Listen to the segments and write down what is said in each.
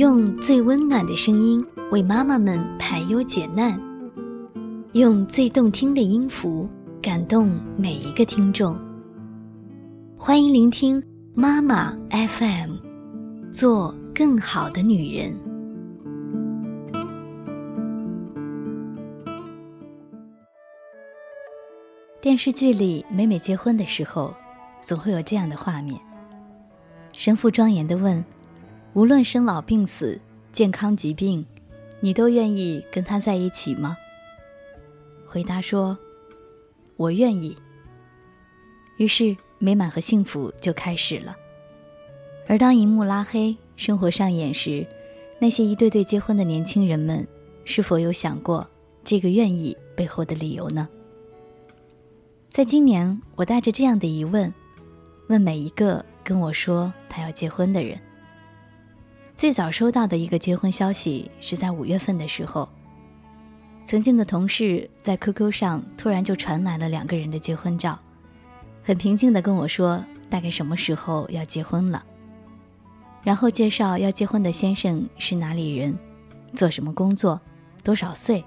用最温暖的声音为妈妈们排忧解难，用最动听的音符感动每一个听众。欢迎聆听妈妈 FM，做更好的女人。电视剧里每每结婚的时候，总会有这样的画面：神父庄严的问。无论生老病死、健康疾病，你都愿意跟他在一起吗？回答说：“我愿意。”于是美满和幸福就开始了。而当荧幕拉黑，生活上演时，那些一对对结婚的年轻人们，是否有想过这个愿意背后的理由呢？在今年，我带着这样的疑问，问每一个跟我说他要结婚的人。最早收到的一个结婚消息是在五月份的时候，曾经的同事在 QQ 上突然就传来了两个人的结婚照，很平静的跟我说大概什么时候要结婚了，然后介绍要结婚的先生是哪里人，做什么工作，多少岁，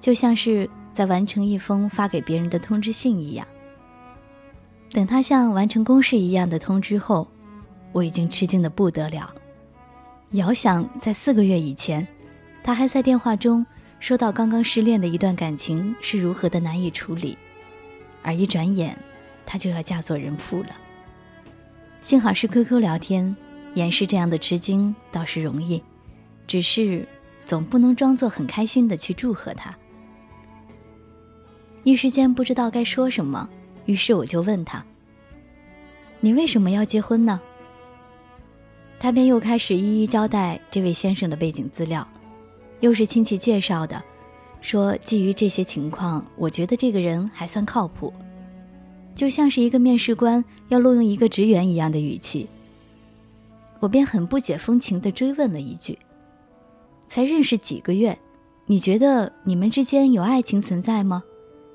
就像是在完成一封发给别人的通知信一样。等他像完成公事一样的通知后，我已经吃惊的不得了。遥想在四个月以前，他还在电话中说到刚刚失恋的一段感情是如何的难以处理，而一转眼，他就要嫁做人妇了。幸好是 QQ 聊天，掩饰这样的吃惊倒是容易，只是总不能装作很开心的去祝贺他。一时间不知道该说什么，于是我就问他：“你为什么要结婚呢？”他便又开始一一交代这位先生的背景资料，又是亲戚介绍的，说基于这些情况，我觉得这个人还算靠谱，就像是一个面试官要录用一个职员一样的语气。我便很不解风情地追问了一句：“才认识几个月，你觉得你们之间有爱情存在吗？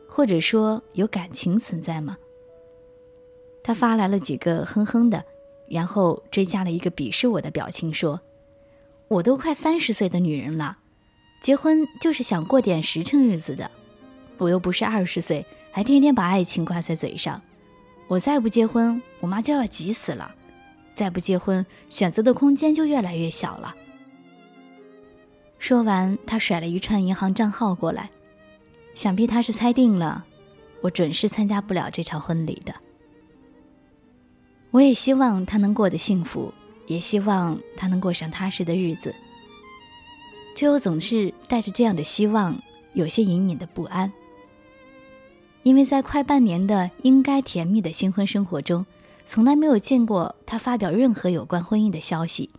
或者说有感情存在吗？”他发来了几个哼哼的。然后追加了一个鄙视我的表情，说：“我都快三十岁的女人了，结婚就是想过点实诚日子的。我又不是二十岁，还天天把爱情挂在嘴上。我再不结婚，我妈就要急死了；再不结婚，选择的空间就越来越小了。”说完，他甩了一串银行账号过来，想必他是猜定了，我准是参加不了这场婚礼的。我也希望他能过得幸福，也希望他能过上踏实的日子。却又总是带着这样的希望，有些隐隐的不安。因为在快半年的应该甜蜜的新婚生活中，从来没有见过他发表任何有关婚姻的消息。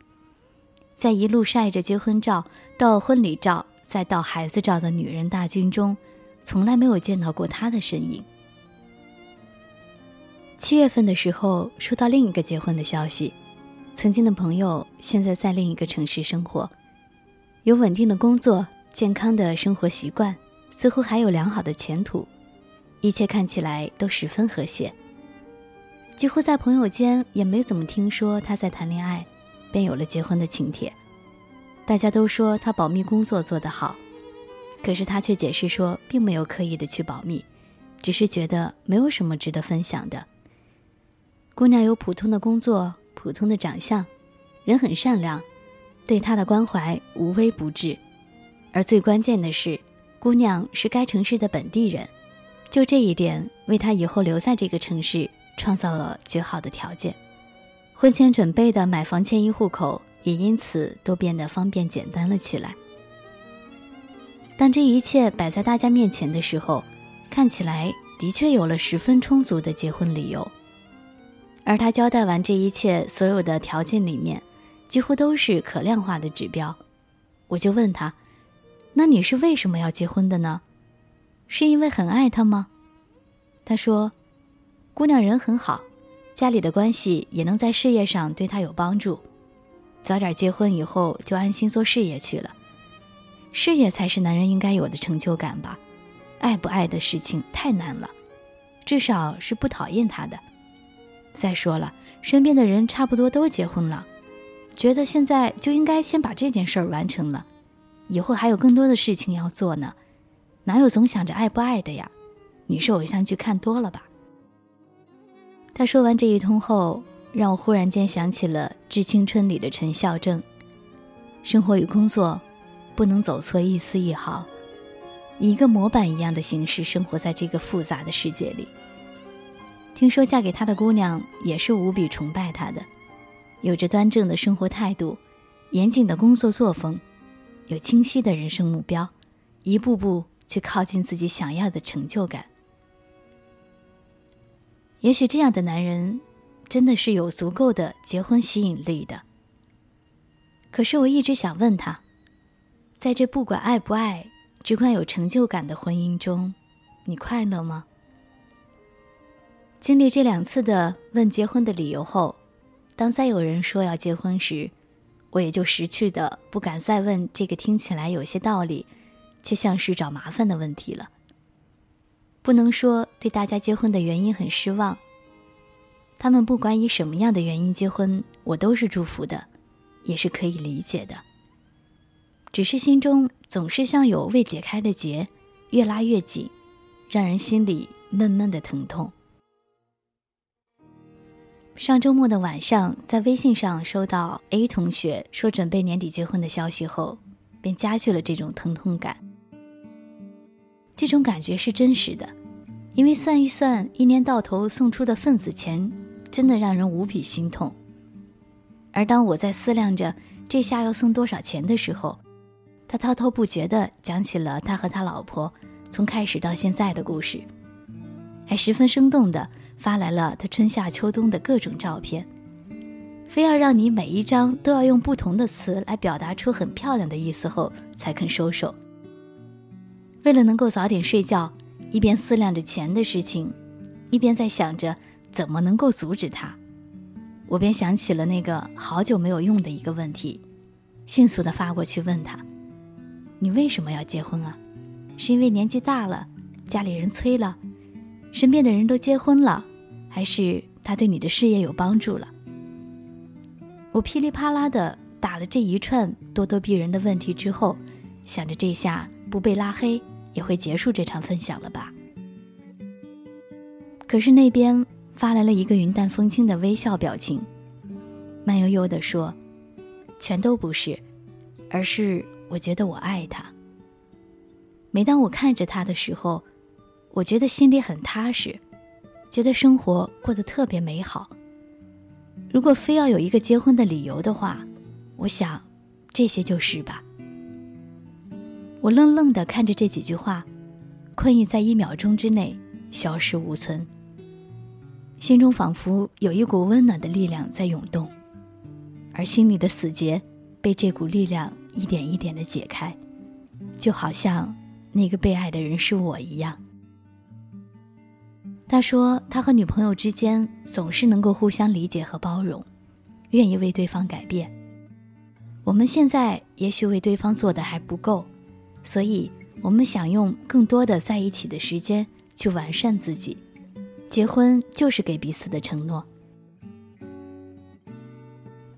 在一路晒着结婚照到婚礼照再到孩子照的女人大军中，从来没有见到过他的身影。七月份的时候，收到另一个结婚的消息，曾经的朋友现在在另一个城市生活，有稳定的工作、健康的生活习惯，似乎还有良好的前途，一切看起来都十分和谐。几乎在朋友间也没怎么听说他在谈恋爱，便有了结婚的请帖。大家都说他保密工作做得好，可是他却解释说，并没有刻意的去保密，只是觉得没有什么值得分享的。姑娘有普通的工作，普通的长相，人很善良，对她的关怀无微不至。而最关键的是，姑娘是该城市的本地人，就这一点为她以后留在这个城市创造了绝好的条件。婚前准备的买房迁移户口也因此都变得方便简单了起来。当这一切摆在大家面前的时候，看起来的确有了十分充足的结婚理由。而他交代完这一切，所有的条件里面，几乎都是可量化的指标。我就问他：“那你是为什么要结婚的呢？是因为很爱他吗？”他说：“姑娘人很好，家里的关系也能在事业上对她有帮助。早点结婚以后，就安心做事业去了。事业才是男人应该有的成就感吧？爱不爱的事情太难了，至少是不讨厌他的。”再说了，身边的人差不多都结婚了，觉得现在就应该先把这件事儿完成了，以后还有更多的事情要做呢，哪有总想着爱不爱的呀？你是偶像剧看多了吧？他说完这一通后，让我忽然间想起了《致青春》里的陈孝正。生活与工作，不能走错一丝一毫，以一个模板一样的形式生活在这个复杂的世界里。听说嫁给他的姑娘也是无比崇拜他的，有着端正的生活态度，严谨的工作作风，有清晰的人生目标，一步步去靠近自己想要的成就感。也许这样的男人，真的是有足够的结婚吸引力的。可是我一直想问他，在这不管爱不爱，只管有成就感的婚姻中，你快乐吗？经历这两次的问结婚的理由后，当再有人说要结婚时，我也就识趣的不敢再问这个听起来有些道理，却像是找麻烦的问题了。不能说对大家结婚的原因很失望，他们不管以什么样的原因结婚，我都是祝福的。也是可以理解的，只是心中总是像有未解开的结，越拉越紧，让人心里闷闷的疼痛。上周末的晚上，在微信上收到 A 同学说准备年底结婚的消息后，便加剧了这种疼痛感。这种感觉是真实的，因为算一算，一年到头送出的份子钱，真的让人无比心痛。而当我在思量着这下要送多少钱的时候，他滔滔不绝地讲起了他和他老婆从开始到现在的故事，还十分生动地发来了他春夏秋冬的各种照片，非要让你每一张都要用不同的词来表达出很漂亮的意思后才肯收手。为了能够早点睡觉，一边思量着钱的事情，一边在想着怎么能够阻止他。我便想起了那个好久没有用的一个问题，迅速的发过去问他：“你为什么要结婚啊？是因为年纪大了，家里人催了，身边的人都结婚了，还是他对你的事业有帮助了？”我噼里啪啦的打了这一串咄咄逼人的问题之后，想着这下不被拉黑也会结束这场分享了吧。可是那边。发来了一个云淡风轻的微笑表情，慢悠悠地说：“全都不是，而是我觉得我爱他。每当我看着他的时候，我觉得心里很踏实，觉得生活过得特别美好。如果非要有一个结婚的理由的话，我想，这些就是吧。”我愣愣地看着这几句话，困意在一秒钟之内消失无存。心中仿佛有一股温暖的力量在涌动，而心里的死结被这股力量一点一点的解开，就好像那个被爱的人是我一样。他说，他和女朋友之间总是能够互相理解和包容，愿意为对方改变。我们现在也许为对方做的还不够，所以我们想用更多的在一起的时间去完善自己。结婚就是给彼此的承诺。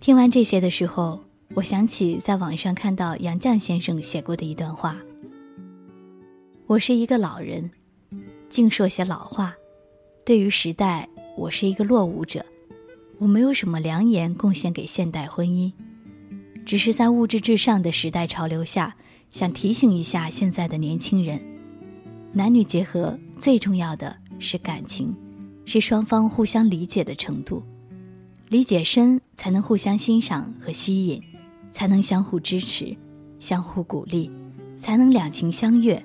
听完这些的时候，我想起在网上看到杨绛先生写过的一段话：“我是一个老人，净说些老话。对于时代，我是一个落伍者。我没有什么良言贡献给现代婚姻，只是在物质至上的时代潮流下，想提醒一下现在的年轻人：男女结合最重要的。”是感情，是双方互相理解的程度，理解深才能互相欣赏和吸引，才能相互支持，相互鼓励，才能两情相悦。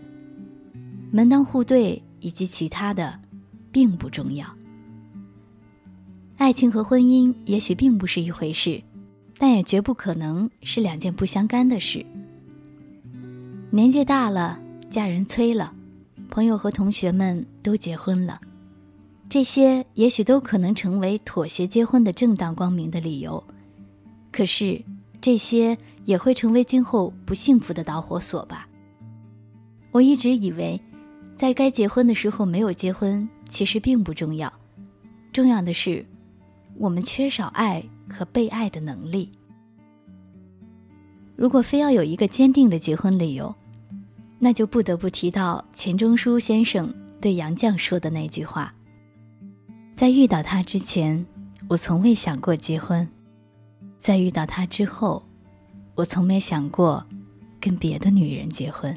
门当户对以及其他的，并不重要。爱情和婚姻也许并不是一回事，但也绝不可能是两件不相干的事。年纪大了，家人催了。朋友和同学们都结婚了，这些也许都可能成为妥协结婚的正当光明的理由，可是这些也会成为今后不幸福的导火索吧。我一直以为，在该结婚的时候没有结婚，其实并不重要，重要的是，我们缺少爱和被爱的能力。如果非要有一个坚定的结婚理由，那就不得不提到钱钟书先生对杨绛说的那句话：“在遇到他之前，我从未想过结婚；在遇到他之后，我从没想过跟别的女人结婚。”